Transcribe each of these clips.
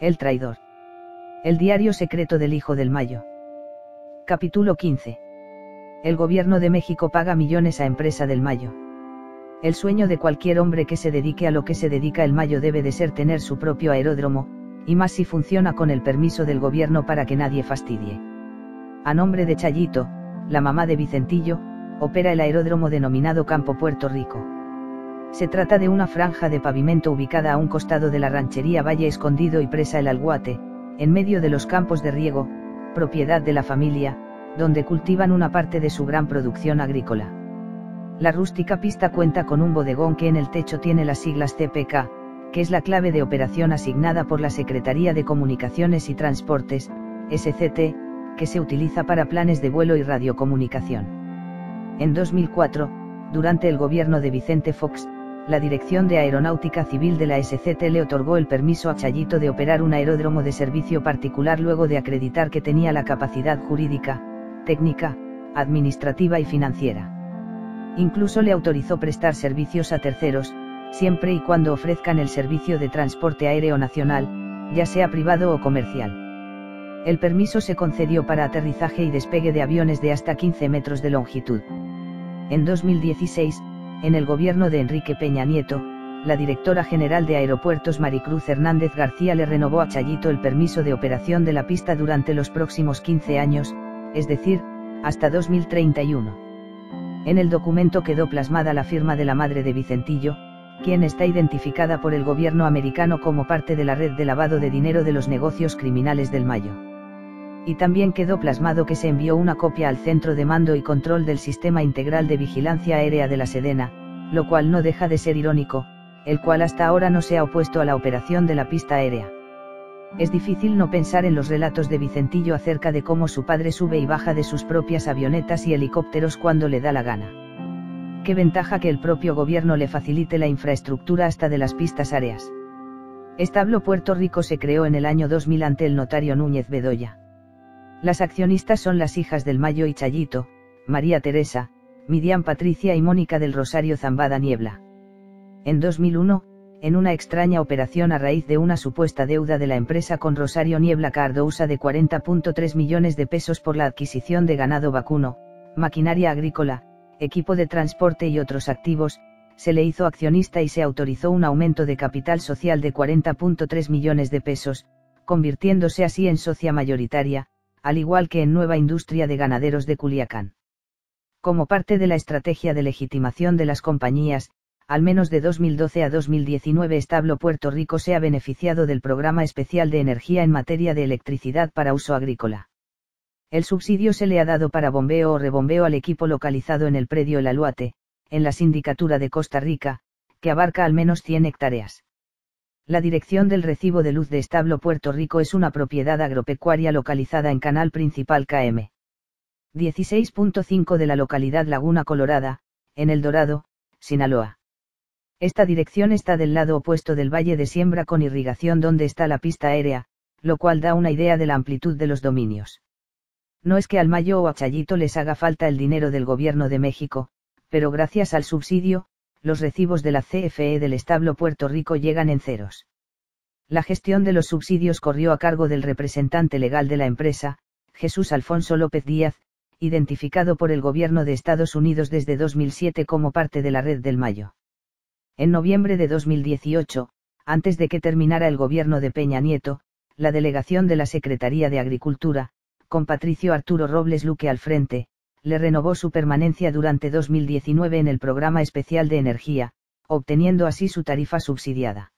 El traidor. El diario secreto del Hijo del Mayo. Capítulo 15. El gobierno de México paga millones a empresa del Mayo. El sueño de cualquier hombre que se dedique a lo que se dedica el Mayo debe de ser tener su propio aeródromo, y más si funciona con el permiso del gobierno para que nadie fastidie. A nombre de Chayito, la mamá de Vicentillo, opera el aeródromo denominado Campo Puerto Rico. Se trata de una franja de pavimento ubicada a un costado de la ranchería Valle Escondido y Presa el Alguate, en medio de los campos de riego, propiedad de la familia, donde cultivan una parte de su gran producción agrícola. La rústica pista cuenta con un bodegón que en el techo tiene las siglas CPK, que es la clave de operación asignada por la Secretaría de Comunicaciones y Transportes, SCT, que se utiliza para planes de vuelo y radiocomunicación. En 2004, durante el gobierno de Vicente Fox, la Dirección de Aeronáutica Civil de la SCT le otorgó el permiso a Chayito de operar un aeródromo de servicio particular luego de acreditar que tenía la capacidad jurídica, técnica, administrativa y financiera. Incluso le autorizó prestar servicios a terceros, siempre y cuando ofrezcan el servicio de transporte aéreo nacional, ya sea privado o comercial. El permiso se concedió para aterrizaje y despegue de aviones de hasta 15 metros de longitud. En 2016, en el gobierno de Enrique Peña Nieto, la directora general de Aeropuertos Maricruz Hernández García le renovó a Chayito el permiso de operación de la pista durante los próximos 15 años, es decir, hasta 2031. En el documento quedó plasmada la firma de la madre de Vicentillo, quien está identificada por el gobierno americano como parte de la red de lavado de dinero de los negocios criminales del Mayo. Y también quedó plasmado que se envió una copia al Centro de Mando y Control del Sistema Integral de Vigilancia Aérea de la Sedena, lo cual no deja de ser irónico, el cual hasta ahora no se ha opuesto a la operación de la pista aérea. Es difícil no pensar en los relatos de Vicentillo acerca de cómo su padre sube y baja de sus propias avionetas y helicópteros cuando le da la gana. Qué ventaja que el propio gobierno le facilite la infraestructura hasta de las pistas áreas. Establo Puerto Rico se creó en el año 2000 ante el notario Núñez Bedoya. Las accionistas son las hijas del Mayo y Chayito, María Teresa, Midian Patricia y Mónica del Rosario Zambada Niebla. En 2001, en una extraña operación a raíz de una supuesta deuda de la empresa con Rosario Niebla Cardousa de 40.3 millones de pesos por la adquisición de ganado vacuno, maquinaria agrícola, equipo de transporte y otros activos, se le hizo accionista y se autorizó un aumento de capital social de 40.3 millones de pesos, convirtiéndose así en socia mayoritaria, al igual que en Nueva Industria de Ganaderos de Culiacán. Como parte de la estrategia de legitimación de las compañías, al menos de 2012 a 2019 Establo Puerto Rico se ha beneficiado del Programa Especial de Energía en materia de electricidad para uso agrícola. El subsidio se le ha dado para bombeo o rebombeo al equipo localizado en el predio El Aluate, en la Sindicatura de Costa Rica, que abarca al menos 100 hectáreas. La dirección del recibo de luz de Establo Puerto Rico es una propiedad agropecuaria localizada en Canal Principal KM. 16.5 de la localidad Laguna Colorada, en El Dorado, Sinaloa. Esta dirección está del lado opuesto del valle de siembra con irrigación donde está la pista aérea, lo cual da una idea de la amplitud de los dominios. No es que al Mayo o a Chayito les haga falta el dinero del gobierno de México, pero gracias al subsidio, los recibos de la CFE del establo Puerto Rico llegan en ceros. La gestión de los subsidios corrió a cargo del representante legal de la empresa, Jesús Alfonso López Díaz, identificado por el gobierno de Estados Unidos desde 2007 como parte de la red del Mayo. En noviembre de 2018, antes de que terminara el gobierno de Peña Nieto, la delegación de la Secretaría de Agricultura, con Patricio Arturo Robles Luque al frente, le renovó su permanencia durante 2019 en el Programa Especial de Energía, obteniendo así su tarifa subsidiada.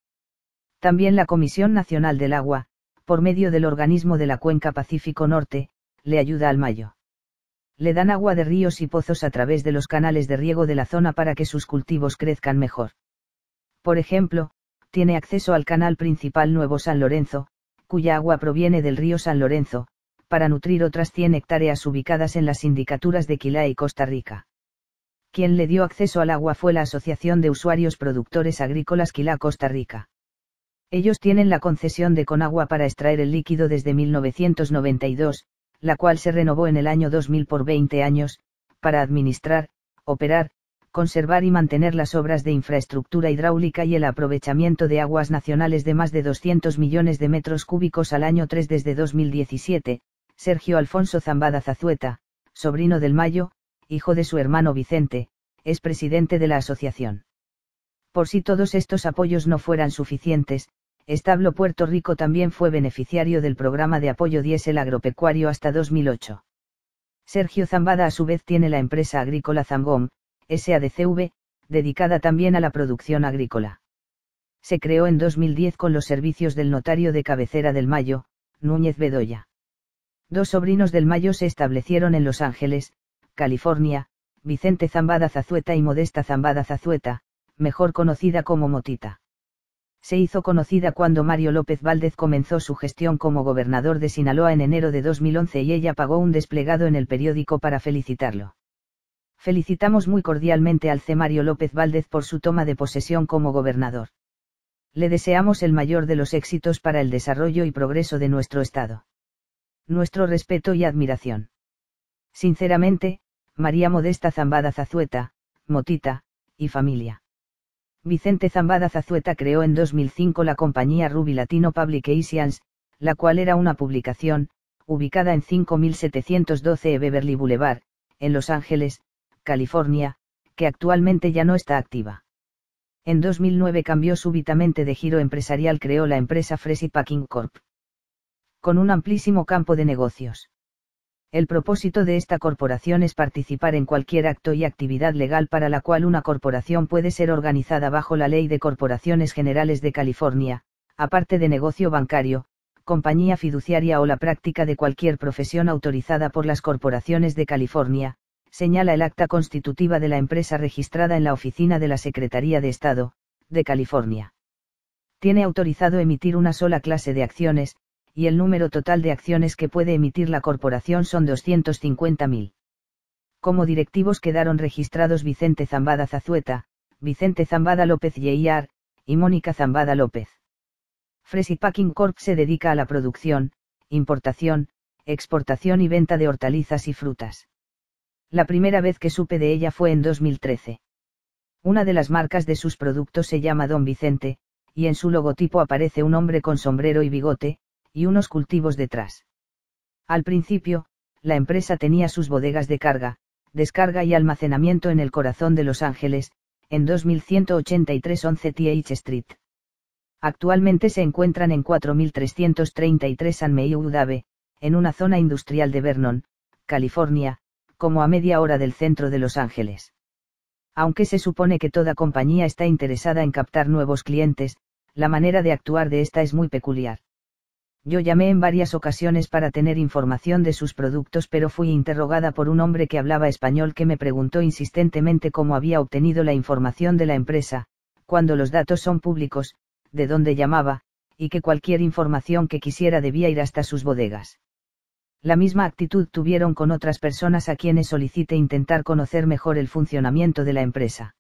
También la Comisión Nacional del Agua, por medio del organismo de la Cuenca Pacífico Norte, le ayuda al Mayo. Le dan agua de ríos y pozos a través de los canales de riego de la zona para que sus cultivos crezcan mejor. Por ejemplo, tiene acceso al canal principal Nuevo San Lorenzo, cuya agua proviene del río San Lorenzo, para nutrir otras 100 hectáreas ubicadas en las sindicaturas de Quilá y Costa Rica. Quien le dio acceso al agua fue la Asociación de Usuarios Productores Agrícolas Quilá Costa Rica. Ellos tienen la concesión de Conagua para extraer el líquido desde 1992, la cual se renovó en el año 2000 por 20 años, para administrar, operar, conservar y mantener las obras de infraestructura hidráulica y el aprovechamiento de aguas nacionales de más de 200 millones de metros cúbicos al año 3 desde 2017, Sergio Alfonso Zambada Zazueta, sobrino del Mayo, hijo de su hermano Vicente, es presidente de la asociación. Por si todos estos apoyos no fueran suficientes, Establo Puerto Rico también fue beneficiario del programa de apoyo diésel agropecuario hasta 2008. Sergio Zambada a su vez tiene la empresa agrícola Zambom, SADCV, dedicada también a la producción agrícola. Se creó en 2010 con los servicios del notario de cabecera del Mayo, Núñez Bedoya. Dos sobrinos del Mayo se establecieron en Los Ángeles, California, Vicente Zambada Zazueta y Modesta Zambada Zazueta, mejor conocida como Motita. Se hizo conocida cuando Mario López Valdez comenzó su gestión como gobernador de Sinaloa en enero de 2011 y ella pagó un desplegado en el periódico para felicitarlo. Felicitamos muy cordialmente al C. Mario López Valdez por su toma de posesión como gobernador. Le deseamos el mayor de los éxitos para el desarrollo y progreso de nuestro Estado. Nuestro respeto y admiración. Sinceramente, María Modesta Zambada Zazueta, Motita, y familia. Vicente Zambada Zazueta creó en 2005 la compañía Ruby Latino Publications, la cual era una publicación, ubicada en 5712 Beverly Boulevard, en Los Ángeles, California, que actualmente ya no está activa. En 2009 cambió súbitamente de giro empresarial, creó la empresa Freshly Packing Corp. Con un amplísimo campo de negocios. El propósito de esta corporación es participar en cualquier acto y actividad legal para la cual una corporación puede ser organizada bajo la Ley de Corporaciones Generales de California, aparte de negocio bancario, compañía fiduciaria o la práctica de cualquier profesión autorizada por las corporaciones de California, señala el acta constitutiva de la empresa registrada en la oficina de la Secretaría de Estado, de California. Tiene autorizado emitir una sola clase de acciones, y el número total de acciones que puede emitir la corporación son 250.000. Como directivos quedaron registrados Vicente Zambada Zazueta, Vicente Zambada López Yeyar, y Mónica Zambada López. Freshly Packing Corp se dedica a la producción, importación, exportación y venta de hortalizas y frutas. La primera vez que supe de ella fue en 2013. Una de las marcas de sus productos se llama Don Vicente, y en su logotipo aparece un hombre con sombrero y bigote, y unos cultivos detrás. Al principio, la empresa tenía sus bodegas de carga, descarga y almacenamiento en el corazón de Los Ángeles, en 2183 11 TH Street. Actualmente se encuentran en 4333 San Udave, en una zona industrial de Vernon, California, como a media hora del centro de Los Ángeles. Aunque se supone que toda compañía está interesada en captar nuevos clientes, la manera de actuar de esta es muy peculiar. Yo llamé en varias ocasiones para tener información de sus productos pero fui interrogada por un hombre que hablaba español que me preguntó insistentemente cómo había obtenido la información de la empresa, cuando los datos son públicos, de dónde llamaba, y que cualquier información que quisiera debía ir hasta sus bodegas. La misma actitud tuvieron con otras personas a quienes solicité intentar conocer mejor el funcionamiento de la empresa.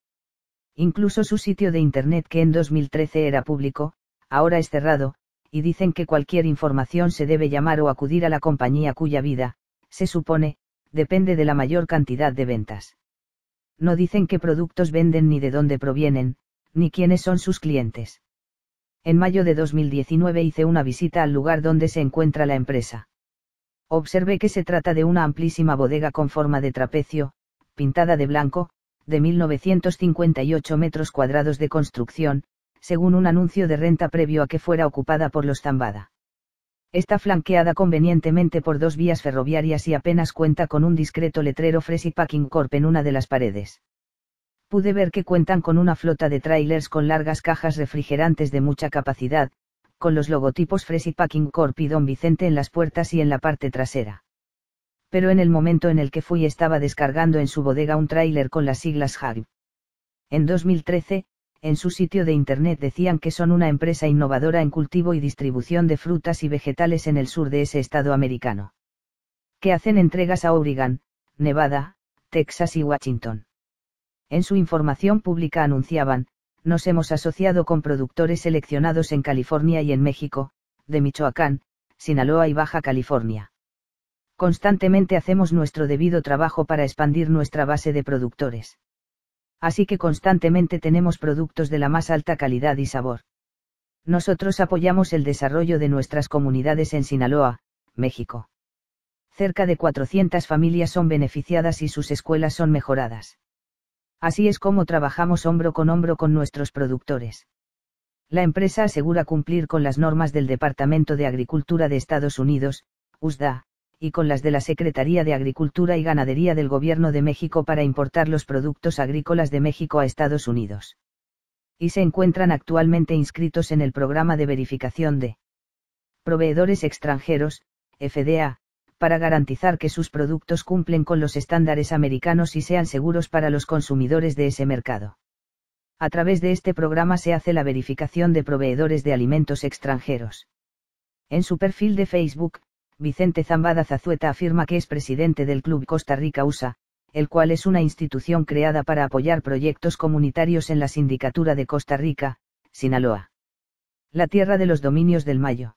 Incluso su sitio de Internet que en 2013 era público, ahora es cerrado, y dicen que cualquier información se debe llamar o acudir a la compañía cuya vida, se supone, depende de la mayor cantidad de ventas. No dicen qué productos venden ni de dónde provienen, ni quiénes son sus clientes. En mayo de 2019 hice una visita al lugar donde se encuentra la empresa. Observé que se trata de una amplísima bodega con forma de trapecio, pintada de blanco, de 1958 metros cuadrados de construcción, según un anuncio de renta previo a que fuera ocupada por los Zambada. Está flanqueada convenientemente por dos vías ferroviarias y apenas cuenta con un discreto letrero Freshly Packing Corp en una de las paredes. Pude ver que cuentan con una flota de trailers con largas cajas refrigerantes de mucha capacidad, con los logotipos Freshly Packing Corp y Don Vicente en las puertas y en la parte trasera. Pero en el momento en el que fui estaba descargando en su bodega un tráiler con las siglas HAG. En 2013, en su sitio de Internet decían que son una empresa innovadora en cultivo y distribución de frutas y vegetales en el sur de ese estado americano. Que hacen entregas a Oregon, Nevada, Texas y Washington. En su información pública anunciaban, nos hemos asociado con productores seleccionados en California y en México, de Michoacán, Sinaloa y Baja California. Constantemente hacemos nuestro debido trabajo para expandir nuestra base de productores Así que constantemente tenemos productos de la más alta calidad y sabor. Nosotros apoyamos el desarrollo de nuestras comunidades en Sinaloa, México. Cerca de 400 familias son beneficiadas y sus escuelas son mejoradas. Así es como trabajamos hombro con hombro con nuestros productores. La empresa asegura cumplir con las normas del Departamento de Agricultura de Estados Unidos, USDA, y con las de la Secretaría de Agricultura y Ganadería del Gobierno de México para importar los productos agrícolas de México a Estados Unidos. Y se encuentran actualmente inscritos en el programa de verificación de proveedores extranjeros, FDA, para garantizar que sus productos cumplen con los estándares americanos y sean seguros para los consumidores de ese mercado. A través de este programa se hace la verificación de proveedores de alimentos extranjeros. En su perfil de Facebook, Vicente Zambada Zazueta afirma que es presidente del Club Costa Rica USA, el cual es una institución creada para apoyar proyectos comunitarios en la sindicatura de Costa Rica, Sinaloa. La tierra de los dominios del Mayo.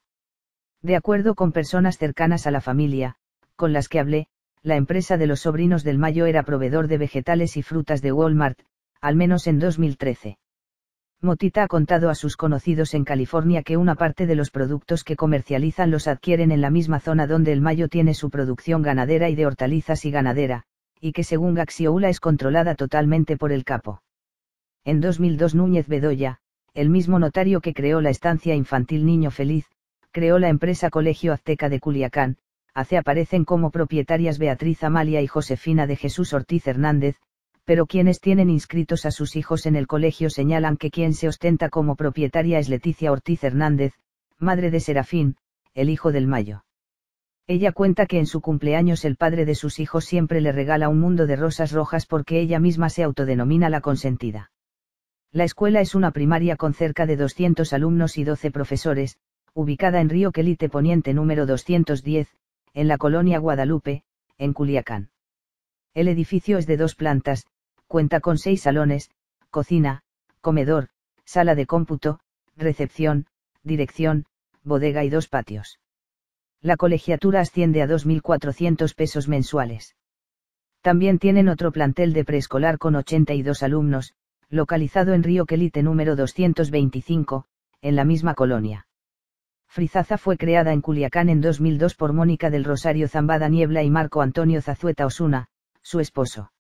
De acuerdo con personas cercanas a la familia, con las que hablé, la empresa de los sobrinos del Mayo era proveedor de vegetales y frutas de Walmart, al menos en 2013. Motita ha contado a sus conocidos en California que una parte de los productos que comercializan los adquieren en la misma zona donde el Mayo tiene su producción ganadera y de hortalizas y ganadera, y que según Gaxioula es controlada totalmente por el capo. En 2002 Núñez Bedoya, el mismo notario que creó la estancia infantil Niño Feliz, creó la empresa Colegio Azteca de Culiacán, hace aparecen como propietarias Beatriz Amalia y Josefina de Jesús Ortiz Hernández, pero quienes tienen inscritos a sus hijos en el colegio señalan que quien se ostenta como propietaria es Leticia Ortiz Hernández, madre de Serafín, el hijo del Mayo. Ella cuenta que en su cumpleaños el padre de sus hijos siempre le regala un mundo de rosas rojas porque ella misma se autodenomina la consentida. La escuela es una primaria con cerca de 200 alumnos y 12 profesores, ubicada en Río Quelite Poniente número 210, en la colonia Guadalupe, en Culiacán. El edificio es de dos plantas, cuenta con seis salones, cocina, comedor, sala de cómputo, recepción, dirección, bodega y dos patios. La colegiatura asciende a 2.400 pesos mensuales. También tienen otro plantel de preescolar con 82 alumnos, localizado en Río Quelite número 225, en la misma colonia. Frizaza fue creada en Culiacán en 2002 por Mónica del Rosario Zambada Niebla y Marco Antonio Zazueta Osuna, su esposo.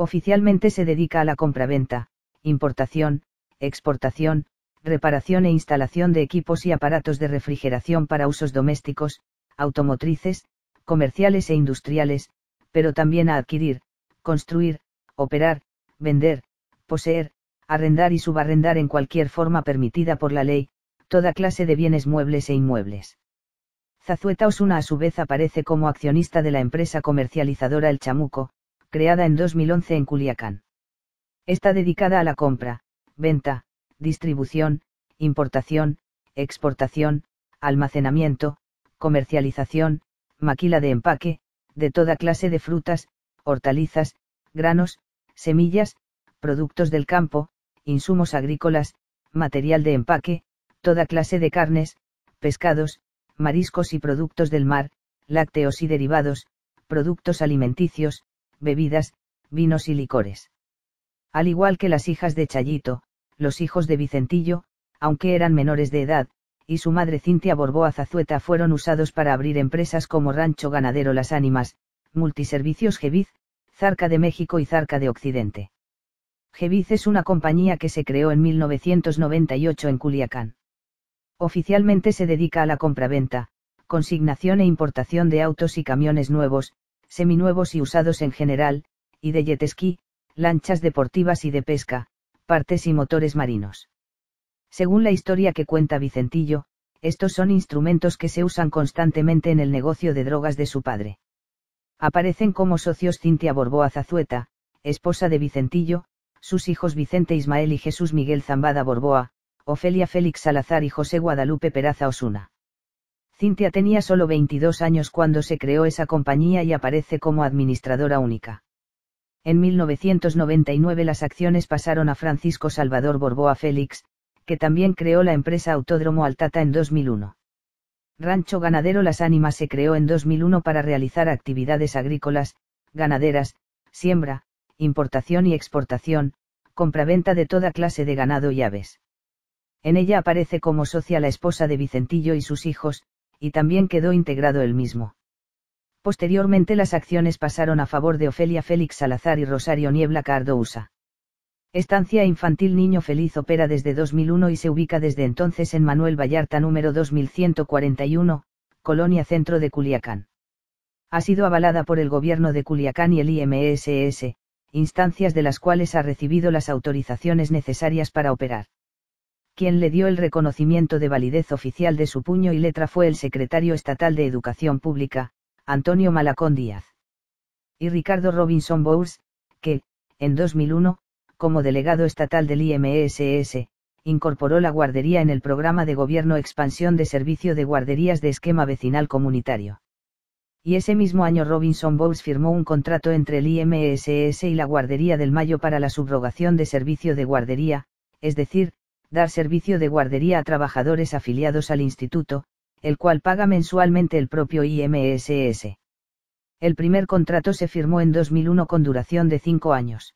Oficialmente se dedica a la compraventa, importación, exportación, reparación e instalación de equipos y aparatos de refrigeración para usos domésticos, automotrices, comerciales e industriales, pero también a adquirir, construir, operar, vender, poseer, arrendar y subarrendar en cualquier forma permitida por la ley, toda clase de bienes muebles e inmuebles. Zazueta Osuna a su vez aparece como accionista de la empresa comercializadora El Chamuco, creada en 2011 en Culiacán. Está dedicada a la compra, venta, distribución, importación, exportación, almacenamiento, comercialización, maquila de empaque, de toda clase de frutas, hortalizas, granos, semillas, productos del campo, insumos agrícolas, material de empaque, toda clase de carnes, pescados, mariscos y productos del mar, lácteos y derivados, productos alimenticios, bebidas, vinos y licores. Al igual que las hijas de Chayito, los hijos de Vicentillo, aunque eran menores de edad, y su madre Cintia Borboa Zazueta fueron usados para abrir empresas como Rancho Ganadero Las Ánimas, Multiservicios Geviz, Zarca de México y Zarca de Occidente. Geviz es una compañía que se creó en 1998 en Culiacán. Oficialmente se dedica a la compraventa, consignación e importación de autos y camiones nuevos, seminuevos y usados en general, y de jet lanchas deportivas y de pesca, partes y motores marinos. Según la historia que cuenta Vicentillo, estos son instrumentos que se usan constantemente en el negocio de drogas de su padre. Aparecen como socios Cintia Borboa Zazueta, esposa de Vicentillo, sus hijos Vicente Ismael y Jesús Miguel Zambada Borboa, Ofelia Félix Salazar y José Guadalupe Peraza Osuna. Cintia tenía solo 22 años cuando se creó esa compañía y aparece como administradora única. En 1999 las acciones pasaron a Francisco Salvador Borboa Félix, que también creó la empresa Autódromo Altata en 2001. Rancho Ganadero Las Ánimas se creó en 2001 para realizar actividades agrícolas, ganaderas, siembra, importación y exportación, compraventa de toda clase de ganado y aves. En ella aparece como socia la esposa de Vicentillo y sus hijos, y también quedó integrado el mismo. Posteriormente las acciones pasaron a favor de Ofelia Félix Salazar y Rosario Niebla Cardousa. Estancia Infantil Niño Feliz opera desde 2001 y se ubica desde entonces en Manuel Vallarta número 2141, Colonia Centro de Culiacán. Ha sido avalada por el gobierno de Culiacán y el IMSS, instancias de las cuales ha recibido las autorizaciones necesarias para operar. Quien le dio el reconocimiento de validez oficial de su puño y letra fue el secretario estatal de Educación Pública, Antonio Malacón Díaz. Y Ricardo Robinson Bowles, que, en 2001, como delegado estatal del IMSS, incorporó la guardería en el programa de gobierno Expansión de Servicio de Guarderías de Esquema Vecinal Comunitario. Y ese mismo año Robinson Bowles firmó un contrato entre el IMSS y la Guardería del Mayo para la subrogación de servicio de guardería, es decir, dar servicio de guardería a trabajadores afiliados al instituto, el cual paga mensualmente el propio IMSS. El primer contrato se firmó en 2001 con duración de cinco años.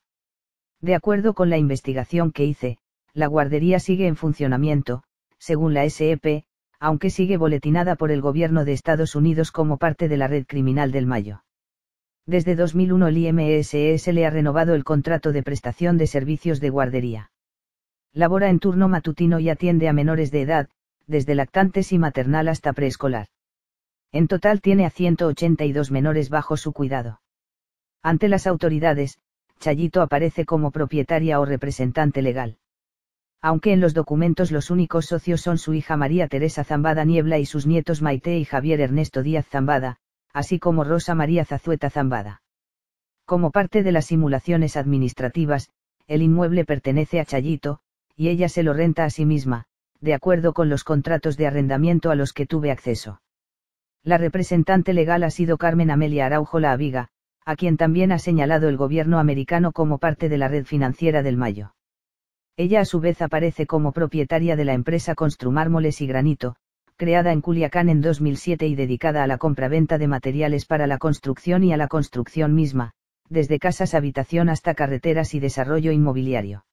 De acuerdo con la investigación que hice, la guardería sigue en funcionamiento, según la SEP, aunque sigue boletinada por el gobierno de Estados Unidos como parte de la red criminal del Mayo. Desde 2001 el IMSS le ha renovado el contrato de prestación de servicios de guardería labora en turno matutino y atiende a menores de edad, desde lactantes y maternal hasta preescolar. En total tiene a 182 menores bajo su cuidado. Ante las autoridades, Chayito aparece como propietaria o representante legal. Aunque en los documentos los únicos socios son su hija María Teresa Zambada Niebla y sus nietos Maite y Javier Ernesto Díaz Zambada, así como Rosa María Zazueta Zambada. Como parte de las simulaciones administrativas, el inmueble pertenece a Chayito, y ella se lo renta a sí misma, de acuerdo con los contratos de arrendamiento a los que tuve acceso. La representante legal ha sido Carmen Amelia Araujo La Aviga, a quien también ha señalado el gobierno americano como parte de la red financiera del Mayo. Ella a su vez aparece como propietaria de la empresa Construmármoles y Granito, creada en Culiacán en 2007 y dedicada a la compraventa de materiales para la construcción y a la construcción misma, desde casas habitación hasta carreteras y desarrollo inmobiliario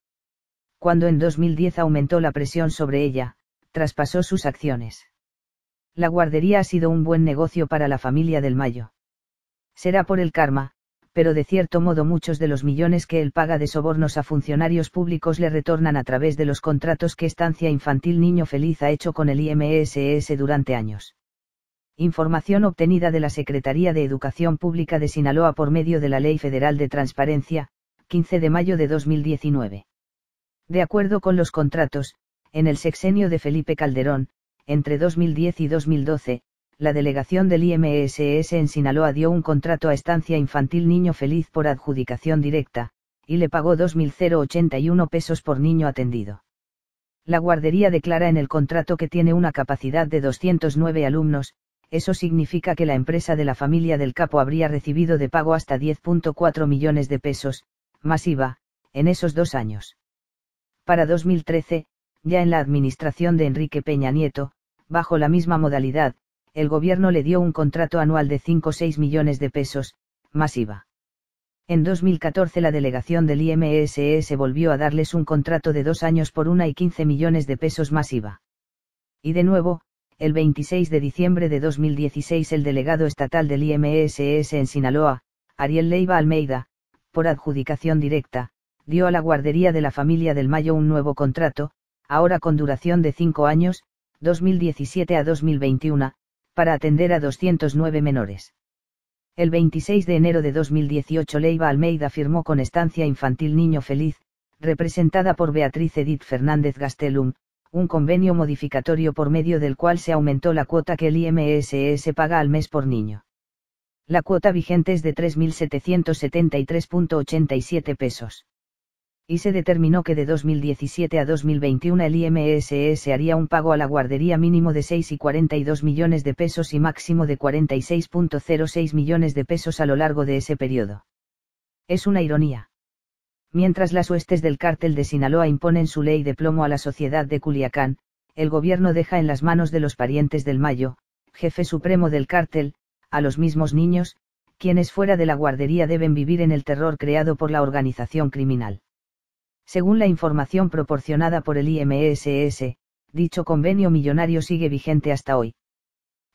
cuando en 2010 aumentó la presión sobre ella, traspasó sus acciones. La guardería ha sido un buen negocio para la familia del Mayo. Será por el karma, pero de cierto modo muchos de los millones que él paga de sobornos a funcionarios públicos le retornan a través de los contratos que Estancia Infantil Niño Feliz ha hecho con el IMSS durante años. Información obtenida de la Secretaría de Educación Pública de Sinaloa por medio de la Ley Federal de Transparencia, 15 de mayo de 2019. De acuerdo con los contratos, en el sexenio de Felipe Calderón, entre 2010 y 2012, la delegación del IMSS en Sinaloa dio un contrato a Estancia Infantil Niño Feliz por adjudicación directa, y le pagó 2.081 pesos por niño atendido. La guardería declara en el contrato que tiene una capacidad de 209 alumnos, eso significa que la empresa de la familia del capo habría recibido de pago hasta 10.4 millones de pesos, masiva, en esos dos años. Para 2013, ya en la administración de Enrique Peña Nieto, bajo la misma modalidad, el gobierno le dio un contrato anual de 5-6 millones de pesos, masiva. En 2014 la delegación del IMSS volvió a darles un contrato de dos años por una y 15 millones de pesos masiva. Y de nuevo, el 26 de diciembre de 2016 el delegado estatal del IMSS en Sinaloa, Ariel Leiva Almeida, por adjudicación directa, dio a la guardería de la familia del Mayo un nuevo contrato, ahora con duración de cinco años, 2017 a 2021, para atender a 209 menores. El 26 de enero de 2018 Leiva Almeida firmó con Estancia Infantil Niño Feliz, representada por Beatriz Edith Fernández Gastelum, un convenio modificatorio por medio del cual se aumentó la cuota que el IMSS paga al mes por niño. La cuota vigente es de 3.773.87 pesos y se determinó que de 2017 a 2021 el IMSS haría un pago a la guardería mínimo de 6,42 millones de pesos y máximo de 46.06 millones de pesos a lo largo de ese periodo. Es una ironía. Mientras las huestes del cártel de Sinaloa imponen su ley de plomo a la sociedad de Culiacán, el gobierno deja en las manos de los parientes del Mayo, jefe supremo del cártel, a los mismos niños, quienes fuera de la guardería deben vivir en el terror creado por la organización criminal Según la información proporcionada por el IMSS, dicho convenio millonario sigue vigente hasta hoy.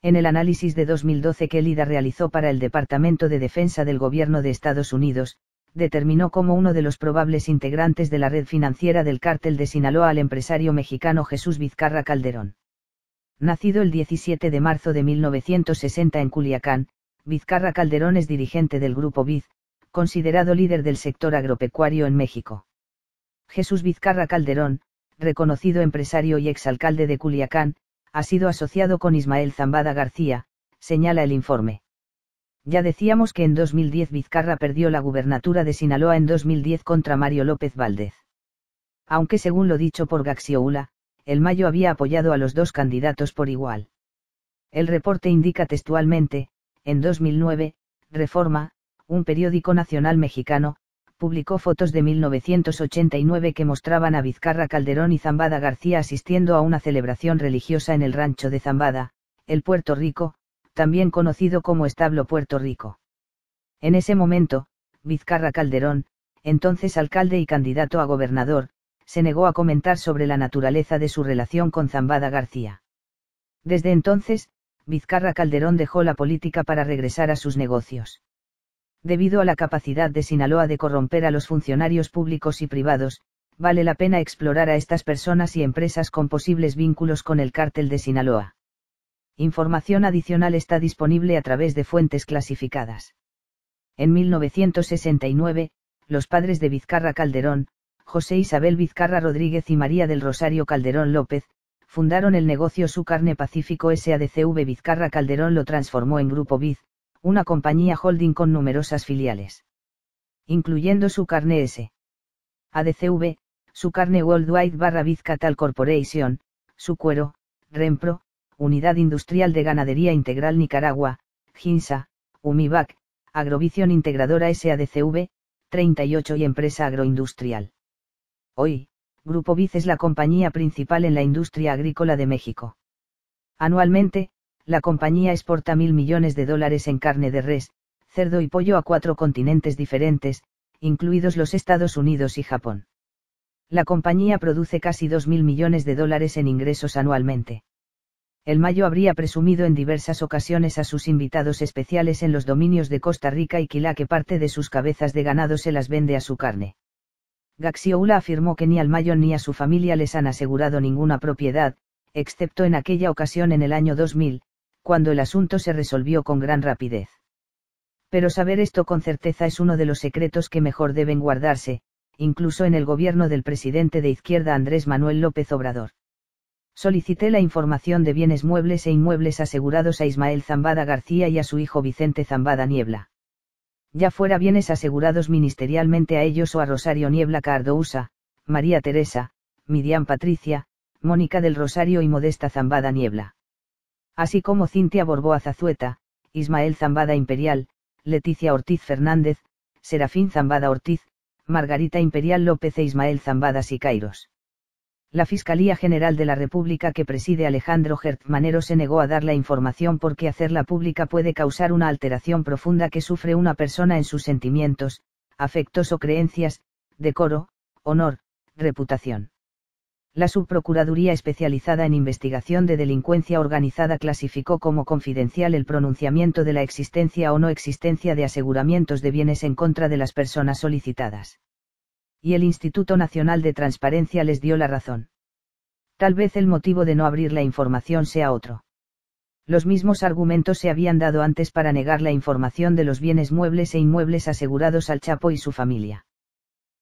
En el análisis de 2012 que el IDA realizó para el Departamento de Defensa del Gobierno de Estados Unidos, determinó como uno de los probables integrantes de la red financiera del cártel de Sinaloa al empresario mexicano Jesús Vizcarra Calderón. Nacido el 17 de marzo de 1960 en Culiacán, Vizcarra Calderón es dirigente del Grupo Viz, considerado líder del sector agropecuario en México. Jesús Vizcarra Calderón, reconocido empresario y exalcalde de Culiacán, ha sido asociado con Ismael Zambada García, señala el informe. Ya decíamos que en 2010 Vizcarra perdió la gubernatura de Sinaloa en 2010 contra Mario López Valdez. Aunque según lo dicho por Gaxioula, el Mayo había apoyado a los dos candidatos por igual. El reporte indica textualmente, en 2009, Reforma, un periódico nacional mexicano, publicó fotos de 1989 que mostraban a Vizcarra Calderón y Zambada García asistiendo a una celebración religiosa en el rancho de Zambada, el Puerto Rico, también conocido como Establo Puerto Rico. En ese momento, Vizcarra Calderón, entonces alcalde y candidato a gobernador, se negó a comentar sobre la naturaleza de su relación con Zambada García. Desde entonces, Vizcarra Calderón dejó la política para regresar a sus negocios debido a la capacidad de Sinaloa de corromper a los funcionarios públicos y privados, vale la pena explorar a estas personas y empresas con posibles vínculos con el cártel de Sinaloa. Información adicional está disponible a través de fuentes clasificadas. En 1969, los padres de Vizcarra Calderón, José Isabel Vizcarra Rodríguez y María del Rosario Calderón López, fundaron el negocio Su Carne Pacífico SADCV Vizcarra Calderón lo transformó en Grupo Viz, una compañía holding con numerosas filiales. Incluyendo su carne S. ADCV, su carne Worldwide barra Vizcatal Corporation, su cuero, Rempro, Unidad Industrial de Ganadería Integral Nicaragua, GINSA, UMIVAC, Agrovisión Integradora SADCV, 38 y Empresa Agroindustrial. Hoy, Grupo Viz es la compañía principal en la industria agrícola de México. Anualmente, la compañía exporta mil millones de dólares en carne de res, cerdo y pollo a cuatro continentes diferentes, incluidos los Estados Unidos y Japón. La compañía produce casi dos mil millones de dólares en ingresos anualmente. El Mayo habría presumido en diversas ocasiones a sus invitados especiales en los dominios de Costa Rica y Quilá que parte de sus cabezas de ganado se las vende a su carne. Gaxioula afirmó que ni al Mayo ni a su familia les han asegurado ninguna propiedad, excepto en aquella ocasión en el año 2000, cuando el asunto se resolvió con gran rapidez. Pero saber esto con certeza es uno de los secretos que mejor deben guardarse, incluso en el gobierno del presidente de izquierda Andrés Manuel López Obrador. Solicité la información de bienes muebles e inmuebles asegurados a Ismael Zambada García y a su hijo Vicente Zambada Niebla. Ya fuera bienes asegurados ministerialmente a ellos o a Rosario Niebla Cardousa, María Teresa, Miriam Patricia, Mónica del Rosario y Modesta Zambada Niebla así como Cintia Borboa Zazueta, Ismael Zambada Imperial, Leticia Ortiz Fernández, Serafín Zambada Ortiz, Margarita Imperial López e Ismael Zambada Sicairos. La Fiscalía General de la República que preside Alejandro Gertmanero se negó a dar la información porque hacerla pública puede causar una alteración profunda que sufre una persona en sus sentimientos, afectos o creencias, decoro, honor, reputación. La Subprocuraduría especializada en investigación de delincuencia organizada clasificó como confidencial el pronunciamiento de la existencia o no existencia de aseguramientos de bienes en contra de las personas solicitadas. Y el Instituto Nacional de Transparencia les dio la razón. Tal vez el motivo de no abrir la información sea otro. Los mismos argumentos se habían dado antes para negar la información de los bienes muebles e inmuebles asegurados al Chapo y su familia.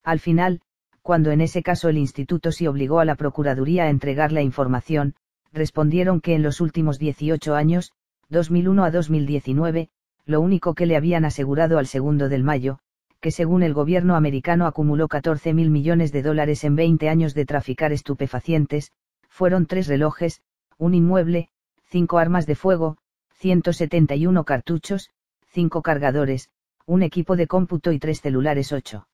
Al final, cuando en ese caso el instituto sí obligó a la Procuraduría a entregar la información, respondieron que en los últimos 18 años, 2001 a 2019, lo único que le habían asegurado al segundo del mayo, que según el gobierno americano acumuló 14 mil millones de dólares en 20 años de traficar estupefacientes, fueron tres relojes, un inmueble, cinco armas de fuego, 171 cartuchos, cinco cargadores, un equipo de cómputo y tres celulares 8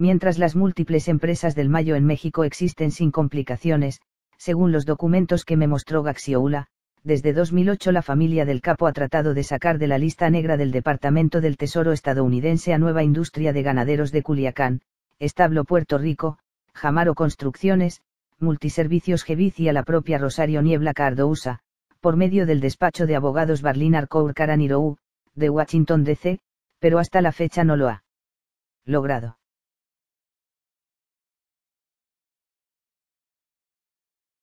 mientras las múltiples empresas del Mayo en México existen sin complicaciones, según los documentos que me mostró Gaxioula, desde 2008 la familia del capo ha tratado de sacar de la lista negra del Departamento del Tesoro estadounidense a Nueva Industria de Ganaderos de Culiacán, Establo Puerto Rico, Jamaro Construcciones, Multiservicios Geviz y a la propia Rosario Niebla Cardousa, por medio del despacho de abogados Barlinar Cour Caranirou, de Washington DC, pero hasta la fecha no lo ha logrado.